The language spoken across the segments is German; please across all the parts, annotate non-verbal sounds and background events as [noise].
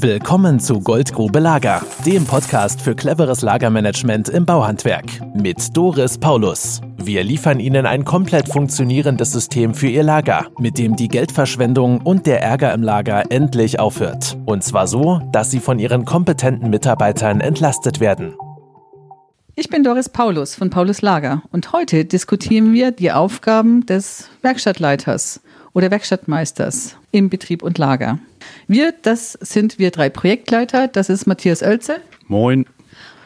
Willkommen zu Goldgrube Lager, dem Podcast für cleveres Lagermanagement im Bauhandwerk mit Doris Paulus. Wir liefern Ihnen ein komplett funktionierendes System für Ihr Lager, mit dem die Geldverschwendung und der Ärger im Lager endlich aufhört. Und zwar so, dass Sie von Ihren kompetenten Mitarbeitern entlastet werden. Ich bin Doris Paulus von Paulus Lager und heute diskutieren wir die Aufgaben des Werkstattleiters oder Werkstattmeisters im Betrieb und Lager. Wir, das sind wir drei Projektleiter. Das ist Matthias Oelze. Moin.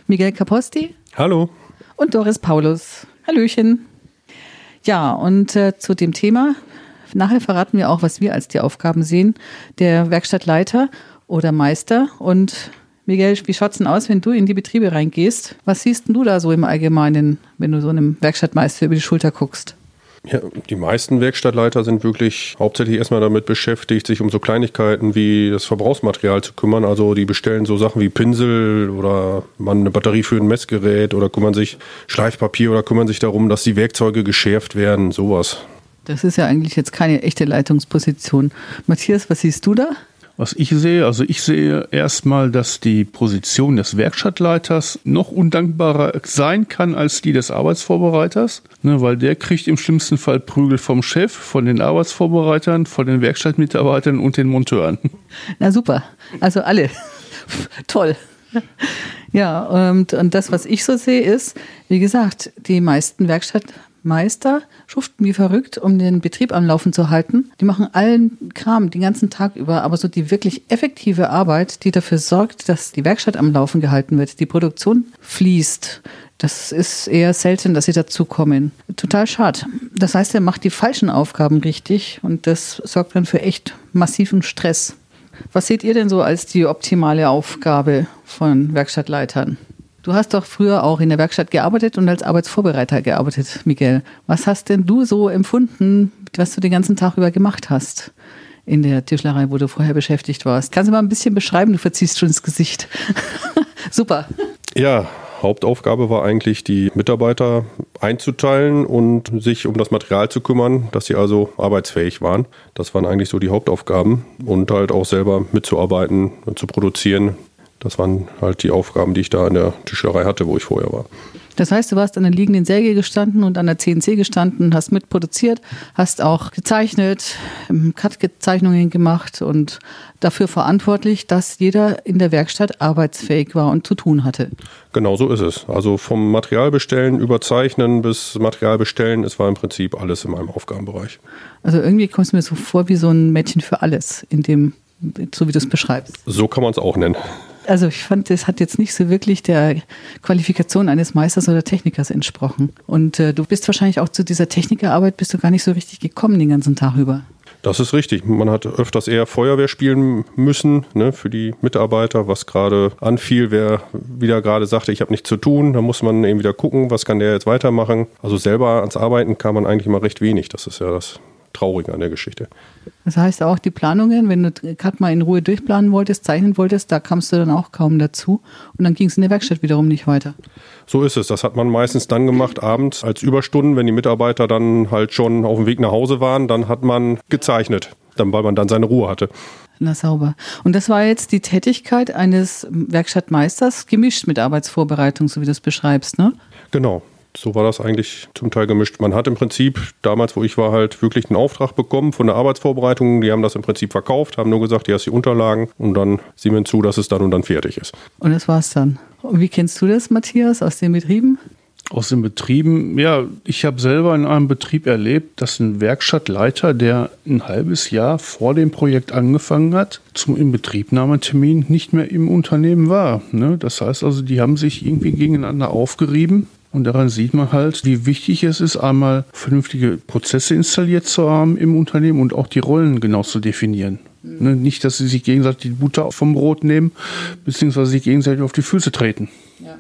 Miguel Caposti. Hallo. Und Doris Paulus. Hallöchen. Ja, und äh, zu dem Thema. Nachher verraten wir auch, was wir als die Aufgaben sehen. Der Werkstattleiter oder Meister. Und Miguel, wie schaut es denn aus, wenn du in die Betriebe reingehst? Was siehst du da so im Allgemeinen, wenn du so einem Werkstattmeister über die Schulter guckst? Ja, die meisten Werkstattleiter sind wirklich hauptsächlich erstmal damit beschäftigt, sich um so Kleinigkeiten wie das Verbrauchsmaterial zu kümmern. Also die bestellen so Sachen wie Pinsel oder man eine Batterie für ein Messgerät oder kümmern sich Schleifpapier oder kümmern sich darum, dass die Werkzeuge geschärft werden, sowas. Das ist ja eigentlich jetzt keine echte Leitungsposition. Matthias, was siehst du da? Was ich sehe, also ich sehe erstmal, dass die Position des Werkstattleiters noch undankbarer sein kann als die des Arbeitsvorbereiters, ne, weil der kriegt im schlimmsten Fall Prügel vom Chef, von den Arbeitsvorbereitern, von den Werkstattmitarbeitern und den Monteuren. Na super, also alle. [laughs] Toll. Ja, und, und das, was ich so sehe, ist, wie gesagt, die meisten Werkstatt Meister schuften wie verrückt, um den Betrieb am Laufen zu halten. Die machen allen Kram den ganzen Tag über, aber so die wirklich effektive Arbeit, die dafür sorgt, dass die Werkstatt am Laufen gehalten wird, die Produktion fließt, das ist eher selten, dass sie dazu kommen. Total schade. Das heißt, er macht die falschen Aufgaben richtig und das sorgt dann für echt massiven Stress. Was seht ihr denn so als die optimale Aufgabe von Werkstattleitern? Du hast doch früher auch in der Werkstatt gearbeitet und als Arbeitsvorbereiter gearbeitet, Miguel. Was hast denn du so empfunden, was du den ganzen Tag über gemacht hast in der Tischlerei, wo du vorher beschäftigt warst? Kannst du mal ein bisschen beschreiben? Du verziehst schon das Gesicht. [laughs] Super. Ja, Hauptaufgabe war eigentlich, die Mitarbeiter einzuteilen und sich um das Material zu kümmern, dass sie also arbeitsfähig waren. Das waren eigentlich so die Hauptaufgaben und halt auch selber mitzuarbeiten und zu produzieren, das waren halt die Aufgaben, die ich da in der Tischlerei hatte, wo ich vorher war. Das heißt, du warst an der liegenden Säge gestanden und an der CNC gestanden, hast mitproduziert, hast auch gezeichnet, Cut-Zeichnungen gemacht und dafür verantwortlich, dass jeder in der Werkstatt arbeitsfähig war und zu tun hatte. Genau so ist es. Also vom Material bestellen, überzeichnen bis Material bestellen, es war im Prinzip alles in meinem Aufgabenbereich. Also irgendwie kommst du mir so vor wie so ein Mädchen für alles, in dem, so wie du es beschreibst. So kann man es auch nennen also ich fand, das hat jetzt nicht so wirklich der Qualifikation eines Meisters oder Technikers entsprochen. Und äh, du bist wahrscheinlich auch zu dieser Technikerarbeit bist du gar nicht so richtig gekommen den ganzen Tag über. Das ist richtig. Man hat öfters eher Feuerwehr spielen müssen ne, für die Mitarbeiter, was gerade anfiel. Wer wieder gerade sagte, ich habe nichts zu tun, da muss man eben wieder gucken, was kann der jetzt weitermachen. Also selber ans Arbeiten kam man eigentlich immer recht wenig. Das ist ja das Traurige an der Geschichte. Das heißt auch die Planungen, wenn du gerade mal in Ruhe durchplanen wolltest, zeichnen wolltest, da kamst du dann auch kaum dazu und dann ging es in der Werkstatt wiederum nicht weiter. So ist es. Das hat man meistens dann gemacht, abends als Überstunden, wenn die Mitarbeiter dann halt schon auf dem Weg nach Hause waren, dann hat man gezeichnet, dann, weil man dann seine Ruhe hatte. Na sauber. Und das war jetzt die Tätigkeit eines Werkstattmeisters, gemischt mit Arbeitsvorbereitung, so wie du es beschreibst, ne? Genau so war das eigentlich zum Teil gemischt. Man hat im Prinzip, damals wo ich war, halt wirklich einen Auftrag bekommen von der Arbeitsvorbereitung. Die haben das im Prinzip verkauft, haben nur gesagt, hier hast die Unterlagen und dann sehen wir zu, dass es dann und dann fertig ist. Und das war's dann. Und wie kennst du das, Matthias, aus den Betrieben? Aus den Betrieben, ja, ich habe selber in einem Betrieb erlebt, dass ein Werkstattleiter, der ein halbes Jahr vor dem Projekt angefangen hat, zum Inbetriebnahmetermin nicht mehr im Unternehmen war. Ne? Das heißt also, die haben sich irgendwie gegeneinander aufgerieben und daran sieht man halt, wie wichtig es ist, einmal vernünftige Prozesse installiert zu haben im Unternehmen und auch die Rollen genau zu definieren. Mhm. Nicht, dass sie sich gegenseitig die Butter vom Brot nehmen, beziehungsweise sich gegenseitig auf die Füße treten.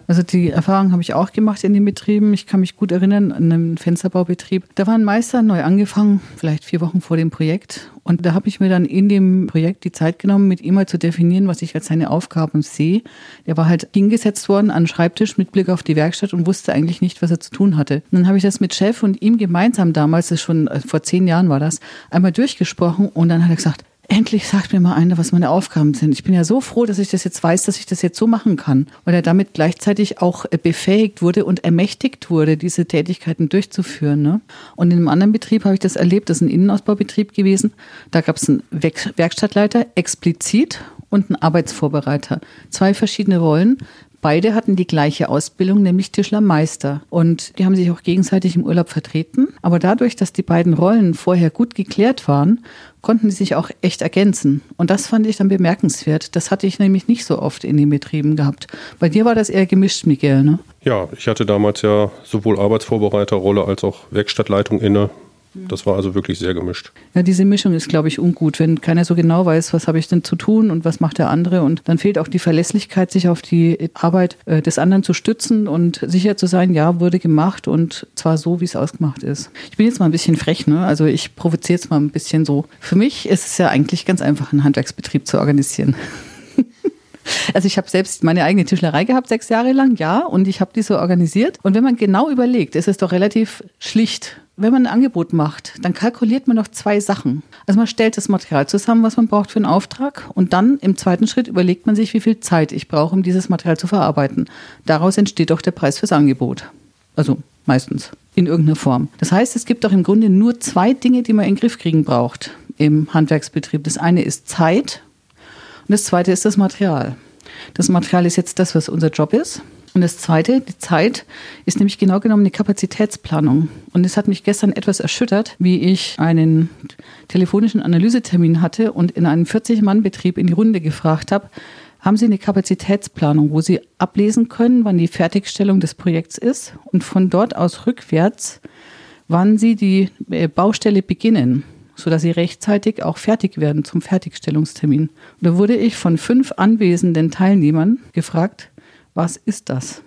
Also die Erfahrung habe ich auch gemacht in den Betrieben. Ich kann mich gut erinnern an einem Fensterbaubetrieb. Da war ein Meister neu angefangen, vielleicht vier Wochen vor dem Projekt. Und da habe ich mir dann in dem Projekt die Zeit genommen, mit ihm mal zu definieren, was ich als seine Aufgaben sehe. Der war halt hingesetzt worden an den Schreibtisch mit Blick auf die Werkstatt und wusste eigentlich nicht, was er zu tun hatte. Und dann habe ich das mit Chef und ihm gemeinsam damals, das schon äh, vor zehn Jahren war das, einmal durchgesprochen und dann hat er gesagt, endlich sagt mir mal einer, was meine Aufgaben sind. Ich bin ja so froh, dass ich das jetzt weiß, dass ich das jetzt so machen kann, weil er damit gleichzeitig auch äh, befähigt wurde und ermächtigt wurde, diese Tätigkeiten durchzuführen. Ne? Und in einem anderen Betrieb habe ich das erlebt, das ist ein Innenausbaubetrieb gewesen. Da gab es einen Werkstattleiter explizit und einen Arbeitsvorbereiter. Zwei verschiedene Rollen. Beide hatten die gleiche Ausbildung, nämlich Tischlermeister. Und die haben sich auch gegenseitig im Urlaub vertreten. Aber dadurch, dass die beiden Rollen vorher gut geklärt waren, konnten die sich auch echt ergänzen. Und das fand ich dann bemerkenswert. Das hatte ich nämlich nicht so oft in den Betrieben gehabt. Bei dir war das eher gemischt, Miguel, ne? Ja, ich hatte damals ja sowohl Arbeitsvorbereiterrolle als auch Werkstattleitung inne. Das war also wirklich sehr gemischt. Ja, diese Mischung ist, glaube ich, ungut, wenn keiner so genau weiß, was habe ich denn zu tun und was macht der andere. Und dann fehlt auch die Verlässlichkeit, sich auf die Arbeit äh, des anderen zu stützen und sicher zu sein, ja, wurde gemacht und zwar so, wie es ausgemacht ist. Ich bin jetzt mal ein bisschen frech, ne? Also ich provoziere jetzt mal ein bisschen so. Für mich ist es ja eigentlich ganz einfach, einen Handwerksbetrieb zu organisieren. [laughs] Also ich habe selbst meine eigene Tischlerei gehabt, sechs Jahre lang, ja, und ich habe die so organisiert. Und wenn man genau überlegt, ist es doch relativ schlicht wenn man ein Angebot macht, dann kalkuliert man noch zwei Sachen. Also man stellt das Material zusammen, was man braucht für einen Auftrag und dann im zweiten Schritt überlegt man sich, wie viel Zeit ich brauche, um dieses Material zu verarbeiten. Daraus entsteht auch der Preis fürs Angebot. Also meistens in irgendeiner Form. Das heißt, es gibt auch im Grunde nur zwei Dinge, die man in den Griff kriegen braucht im Handwerksbetrieb. Das eine ist Zeit und das zweite ist das Material. Das Material ist jetzt das, was unser Job ist. Und das Zweite, die Zeit, ist nämlich genau genommen eine Kapazitätsplanung. Und es hat mich gestern etwas erschüttert, wie ich einen telefonischen Analysetermin hatte und in einem 40-Mann-Betrieb in die Runde gefragt habe, haben Sie eine Kapazitätsplanung, wo Sie ablesen können, wann die Fertigstellung des Projekts ist und von dort aus rückwärts, wann Sie die äh, Baustelle beginnen, sodass Sie rechtzeitig auch fertig werden zum Fertigstellungstermin. Und da wurde ich von fünf anwesenden Teilnehmern gefragt, was ist das?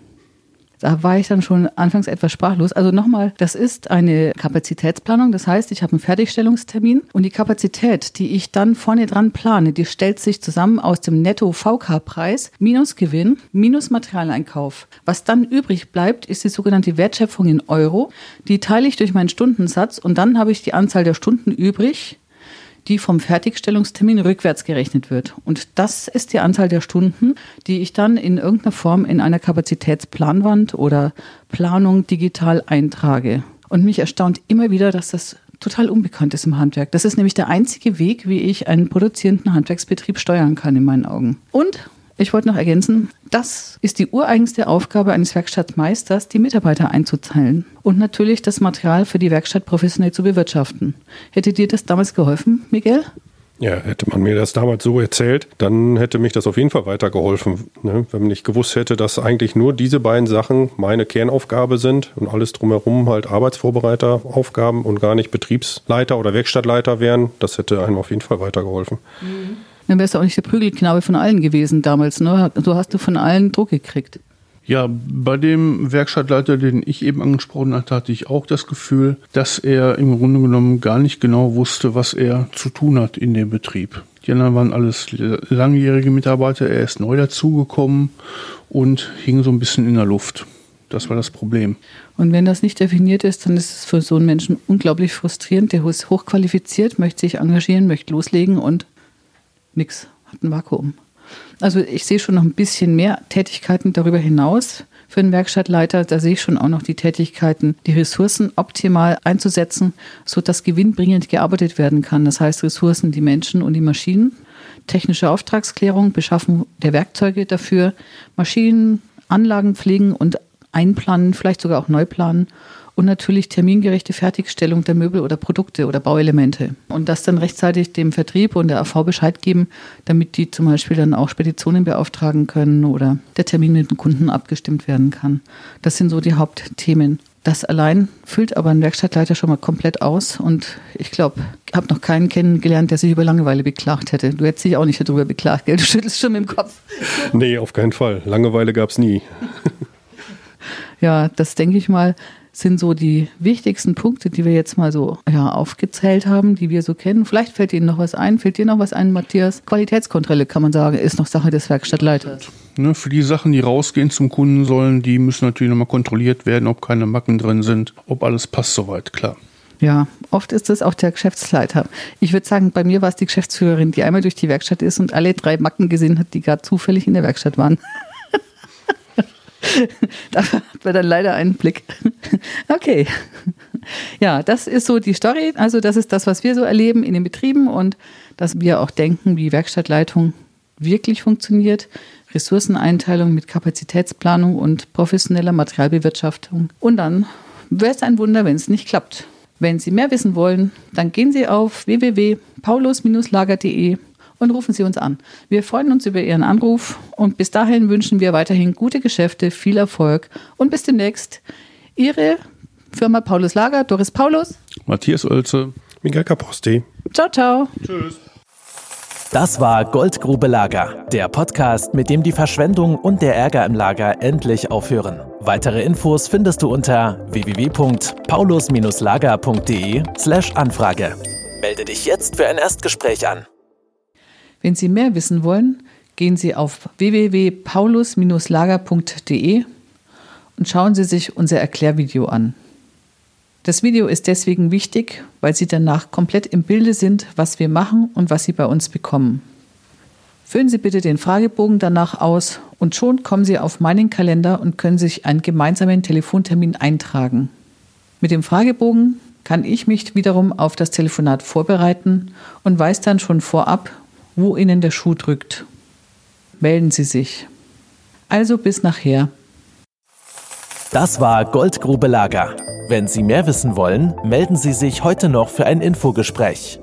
Da war ich dann schon anfangs etwas sprachlos. Also nochmal, das ist eine Kapazitätsplanung. Das heißt, ich habe einen Fertigstellungstermin und die Kapazität, die ich dann vorne dran plane, die stellt sich zusammen aus dem Netto-VK-Preis minus Gewinn minus Materialeinkauf. Was dann übrig bleibt, ist die sogenannte Wertschöpfung in Euro. Die teile ich durch meinen Stundensatz und dann habe ich die Anzahl der Stunden übrig, die vom Fertigstellungstermin rückwärts gerechnet wird. Und das ist die Anzahl der Stunden, die ich dann in irgendeiner Form in einer Kapazitätsplanwand oder Planung digital eintrage. Und mich erstaunt immer wieder, dass das total unbekannt ist im Handwerk. Das ist nämlich der einzige Weg, wie ich einen produzierenden Handwerksbetrieb steuern kann in meinen Augen. Und ich wollte noch ergänzen, das ist die ureigenste Aufgabe eines Werkstattmeisters, die Mitarbeiter einzuteilen und natürlich das Material für die Werkstatt professionell zu bewirtschaften. Hätte dir das damals geholfen, Miguel? Ja, hätte man mir das damals so erzählt, dann hätte mich das auf jeden Fall weitergeholfen. Ne? Wenn ich gewusst hätte, dass eigentlich nur diese beiden Sachen meine Kernaufgabe sind und alles drumherum halt Arbeitsvorbereiteraufgaben und gar nicht Betriebsleiter oder Werkstattleiter wären, das hätte einem auf jeden Fall weitergeholfen. Mhm. Dann wärst du auch nicht der Prügelknabe von allen gewesen damals. Ne? So hast du von allen Druck gekriegt. Ja, bei dem Werkstattleiter, den ich eben angesprochen hatte, hatte ich auch das Gefühl, dass er im Grunde genommen gar nicht genau wusste, was er zu tun hat in dem Betrieb. Die anderen waren alles langjährige Mitarbeiter, er ist neu dazugekommen und hing so ein bisschen in der Luft. Das war das Problem. Und wenn das nicht definiert ist, dann ist es für so einen Menschen unglaublich frustrierend. Der ist hochqualifiziert, möchte sich engagieren, möchte loslegen und nichts, hat ein Vakuum. Also ich sehe schon noch ein bisschen mehr Tätigkeiten darüber hinaus für einen Werkstattleiter. Da sehe ich schon auch noch die Tätigkeiten, die Ressourcen optimal einzusetzen, sodass gewinnbringend gearbeitet werden kann. Das heißt Ressourcen, die Menschen und die Maschinen, technische Auftragsklärung, Beschaffung der Werkzeuge dafür, Maschinen, Anlagen pflegen und einplanen, vielleicht sogar auch neu planen und natürlich termingerechte Fertigstellung der Möbel oder Produkte oder Bauelemente. Und das dann rechtzeitig dem Vertrieb und der AV Bescheid geben, damit die zum Beispiel dann auch Speditionen beauftragen können oder der Termin mit dem Kunden abgestimmt werden kann. Das sind so die Hauptthemen. Das allein füllt aber ein Werkstattleiter schon mal komplett aus. Und ich glaube, ich habe noch keinen kennengelernt, der sich über Langeweile beklagt hätte. Du hättest dich auch nicht darüber beklagt, gell? Du schüttelst schon mit dem Kopf. Nee, auf keinen Fall. Langeweile gab es nie. ja, das denke ich mal sind so die wichtigsten Punkte, die wir jetzt mal so ja, aufgezählt haben, die wir so kennen. Vielleicht fällt Ihnen noch was ein. Fällt dir noch was ein, Matthias? Qualitätskontrolle, kann man sagen, ist noch Sache des Werkstattleiters. Ne, für die Sachen, die rausgehen zum Kunden sollen, die müssen natürlich nochmal kontrolliert werden, ob keine Macken drin sind, ob alles passt soweit, klar. Ja, oft ist es auch der Geschäftsleiter. Ich würde sagen, bei mir war es die Geschäftsführerin, die einmal durch die Werkstatt ist und alle drei Macken gesehen hat, die gerade zufällig in der Werkstatt waren. [laughs] [laughs] da hat man dann leider einen Blick. [laughs] okay. Ja, das ist so die Story. Also, das ist das, was wir so erleben in den Betrieben und dass wir auch denken, wie Werkstattleitung wirklich funktioniert. Ressourceneinteilung mit Kapazitätsplanung und professioneller Materialbewirtschaftung. Und dann wäre es ein Wunder, wenn es nicht klappt. Wenn Sie mehr wissen wollen, dann gehen Sie auf www.paulus-lager.de und rufen Sie uns an. Wir freuen uns über Ihren Anruf und bis dahin wünschen wir weiterhin gute Geschäfte, viel Erfolg und bis demnächst. Ihre Firma Paulus Lager, Doris Paulus, Matthias Oelze, Miguel Caposti. Ciao, ciao. Tschüss. Das war Goldgrube Lager, der Podcast, mit dem die Verschwendung und der Ärger im Lager endlich aufhören. Weitere Infos findest du unter www.paulus-lager.de/anfrage. Melde dich jetzt für ein Erstgespräch an. Wenn Sie mehr wissen wollen, gehen Sie auf www.paulus-lager.de und schauen Sie sich unser Erklärvideo an. Das Video ist deswegen wichtig, weil Sie danach komplett im Bilde sind, was wir machen und was Sie bei uns bekommen. Füllen Sie bitte den Fragebogen danach aus und schon kommen Sie auf meinen Kalender und können sich einen gemeinsamen Telefontermin eintragen. Mit dem Fragebogen kann ich mich wiederum auf das Telefonat vorbereiten und weiß dann schon vorab, wo Ihnen der Schuh drückt. Melden Sie sich. Also bis nachher. Das war Goldgrube Lager. Wenn Sie mehr wissen wollen, melden Sie sich heute noch für ein Infogespräch.